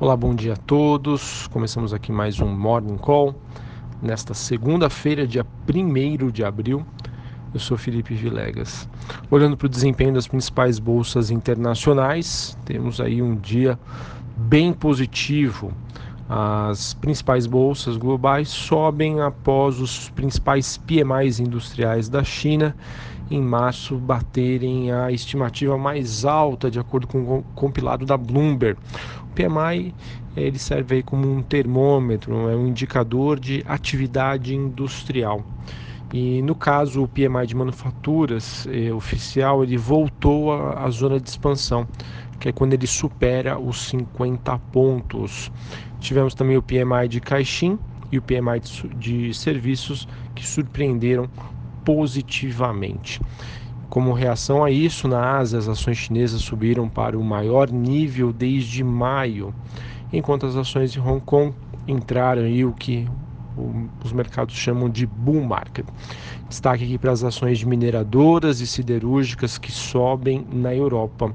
Olá, bom dia a todos. Começamos aqui mais um Morning Call nesta segunda-feira, dia 1 de abril. Eu sou Felipe Vilegas. Olhando para o desempenho das principais bolsas internacionais, temos aí um dia bem positivo. As principais bolsas globais sobem após os principais PMIs industriais da China em março baterem a estimativa mais alta de acordo com o compilado da Bloomberg. O PMI ele serve como um termômetro, é um indicador de atividade industrial. E no caso o PMI de manufaturas eh, oficial ele voltou à zona de expansão, que é quando ele supera os 50 pontos. Tivemos também o PMI de Caixin e o PMI de, de serviços que surpreenderam positivamente. Como reação a isso, na Ásia, as ações chinesas subiram para o maior nível desde maio, enquanto as ações de Hong Kong entraram em o que os mercados chamam de bull market. Destaque aqui para as ações de mineradoras e siderúrgicas que sobem na Europa.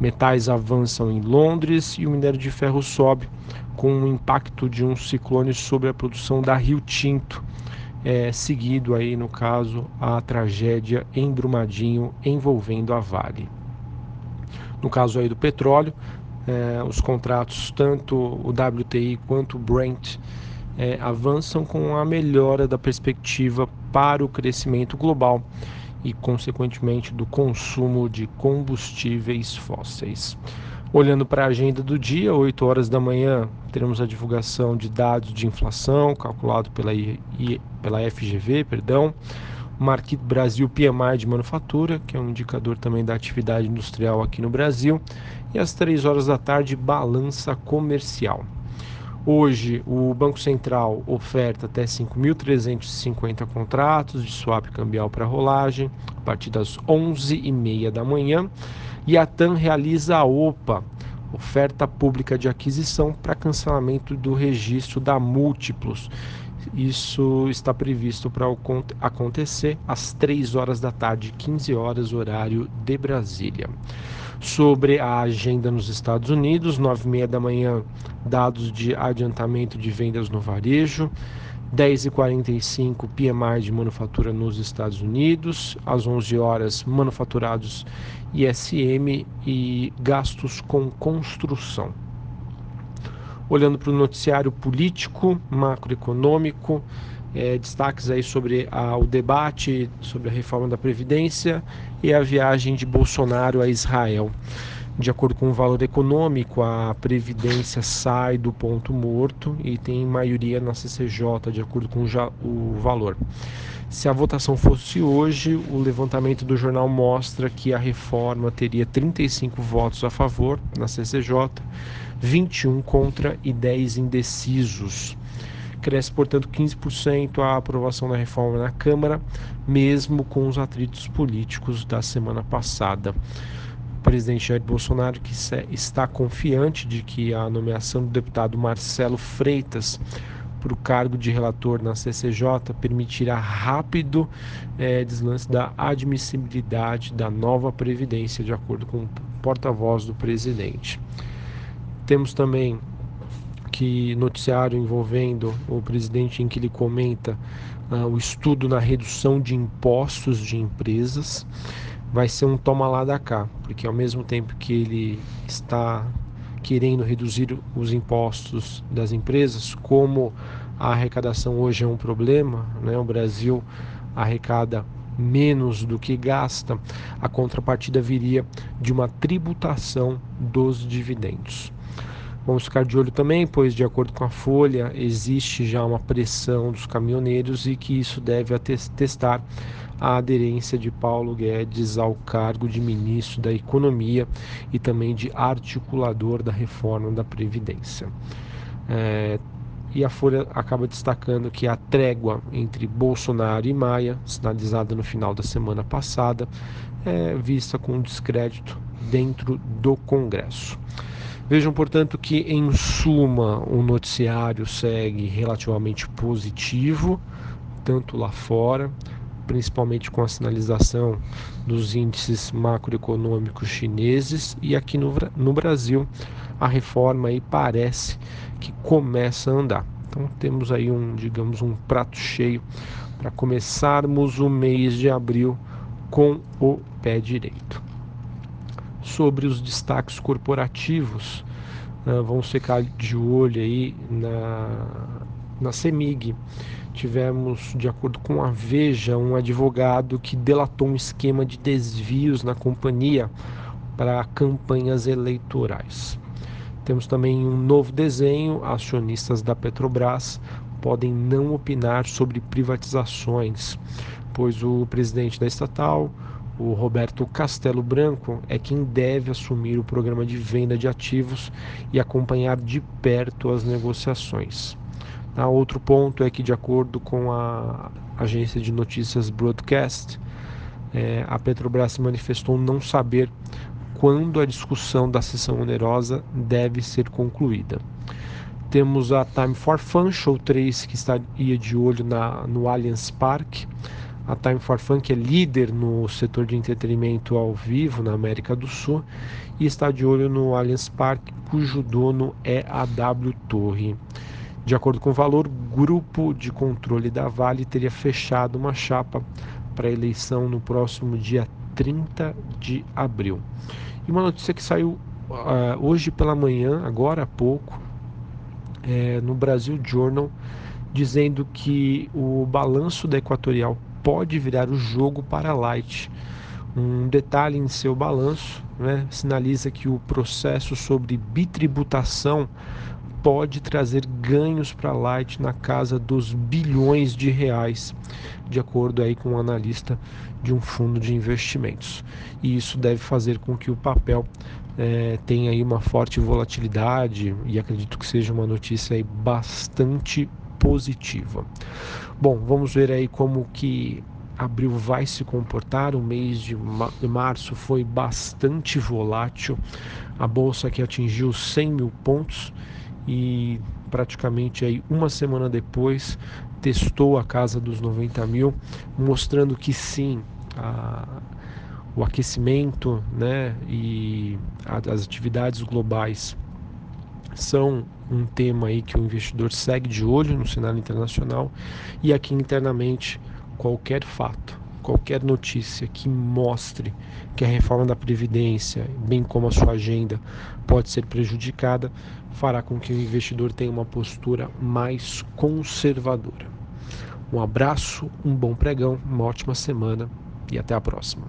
Metais avançam em Londres e o minério de ferro sobe com o impacto de um ciclone sobre a produção da Rio Tinto é, seguido aí no caso a tragédia em Brumadinho envolvendo a Vale. No caso aí do petróleo, é, os contratos tanto o WTI quanto o Brent é, avançam com a melhora da perspectiva para o crescimento global e consequentemente do consumo de combustíveis fósseis. Olhando para a agenda do dia, 8 horas da manhã, teremos a divulgação de dados de inflação, calculado pela, I, pela FGV, perdão. Marquito Brasil PMI de manufatura, que é um indicador também da atividade industrial aqui no Brasil. E às 3 horas da tarde, balança comercial. Hoje, o Banco Central oferta até 5.350 contratos de swap cambial para rolagem, a partir das 11h30 da manhã e a TAM realiza a OPA, oferta pública de aquisição para cancelamento do registro da Múltiplos. Isso está previsto para acontecer às 3 horas da tarde, 15 horas, horário de Brasília. Sobre a agenda nos Estados Unidos, 9 h 30 da manhã, dados de adiantamento de vendas no varejo. 10h45 PMI de manufatura nos Estados Unidos, às 11 horas manufaturados ISM e gastos com construção. Olhando para o noticiário político, macroeconômico, é, destaques aí sobre a, o debate sobre a reforma da Previdência e a viagem de Bolsonaro a Israel. De acordo com o valor econômico, a Previdência sai do ponto morto e tem maioria na CCJ, de acordo com o valor. Se a votação fosse hoje, o levantamento do jornal mostra que a reforma teria 35 votos a favor na CCJ, 21 contra e 10 indecisos. Cresce, portanto, 15% a aprovação da reforma na Câmara, mesmo com os atritos políticos da semana passada presidente Jair Bolsonaro que está confiante de que a nomeação do deputado Marcelo Freitas para o cargo de relator na CCJ permitirá rápido é, deslance da admissibilidade da nova Previdência, de acordo com o porta-voz do presidente. Temos também que noticiário envolvendo o presidente em que ele comenta uh, o estudo na redução de impostos de empresas vai ser um toma lá da cá, porque ao mesmo tempo que ele está querendo reduzir os impostos das empresas, como a arrecadação hoje é um problema, né? o Brasil arrecada menos do que gasta, a contrapartida viria de uma tributação dos dividendos. Vamos ficar de olho também, pois, de acordo com a Folha, existe já uma pressão dos caminhoneiros e que isso deve atestar a aderência de Paulo Guedes ao cargo de ministro da Economia e também de articulador da reforma da Previdência. É, e a Folha acaba destacando que a trégua entre Bolsonaro e Maia, sinalizada no final da semana passada, é vista com descrédito dentro do Congresso. Vejam, portanto, que em suma o noticiário segue relativamente positivo, tanto lá fora, principalmente com a sinalização dos índices macroeconômicos chineses e aqui no, no Brasil a reforma aí parece que começa a andar. Então temos aí um, digamos, um prato cheio para começarmos o mês de abril com o pé direito. Sobre os destaques corporativos, uh, vamos ficar de olho aí na, na CEMIG tivemos, de acordo com a Veja, um advogado que delatou um esquema de desvios na companhia para campanhas eleitorais. Temos também um novo desenho: acionistas da Petrobras podem não opinar sobre privatizações, pois o presidente da estatal, o Roberto Castelo Branco, é quem deve assumir o programa de venda de ativos e acompanhar de perto as negociações. Ah, outro ponto é que, de acordo com a agência de notícias Broadcast, é, a Petrobras manifestou não saber quando a discussão da sessão onerosa deve ser concluída. Temos a Time for Fun Show 3, que estaria de olho na, no Allianz Park. A Time for Fun, que é líder no setor de entretenimento ao vivo na América do Sul, e está de olho no Allianz Park, cujo dono é a W Torre. De acordo com o valor, grupo de controle da Vale teria fechado uma chapa para eleição no próximo dia 30 de abril. E uma notícia que saiu uh, hoje pela manhã, agora há pouco, é, no Brasil Journal, dizendo que o balanço da Equatorial pode virar o jogo para a Light. Um detalhe em seu balanço né, sinaliza que o processo sobre bitributação pode trazer ganhos para a Light na casa dos bilhões de reais, de acordo aí com um analista de um fundo de investimentos. E isso deve fazer com que o papel é, tenha aí uma forte volatilidade e acredito que seja uma notícia aí bastante positiva. Bom, vamos ver aí como que abril vai se comportar. O mês de março foi bastante volátil. A bolsa que atingiu 100 mil pontos e praticamente aí uma semana depois testou a casa dos 90 mil, mostrando que sim, a, o aquecimento né, e a, as atividades globais são um tema aí que o investidor segue de olho no cenário internacional e aqui internamente qualquer fato, qualquer notícia que mostre que a reforma da previdência, bem como a sua agenda, pode ser prejudicada, fará com que o investidor tenha uma postura mais conservadora. Um abraço, um bom pregão, uma ótima semana e até a próxima.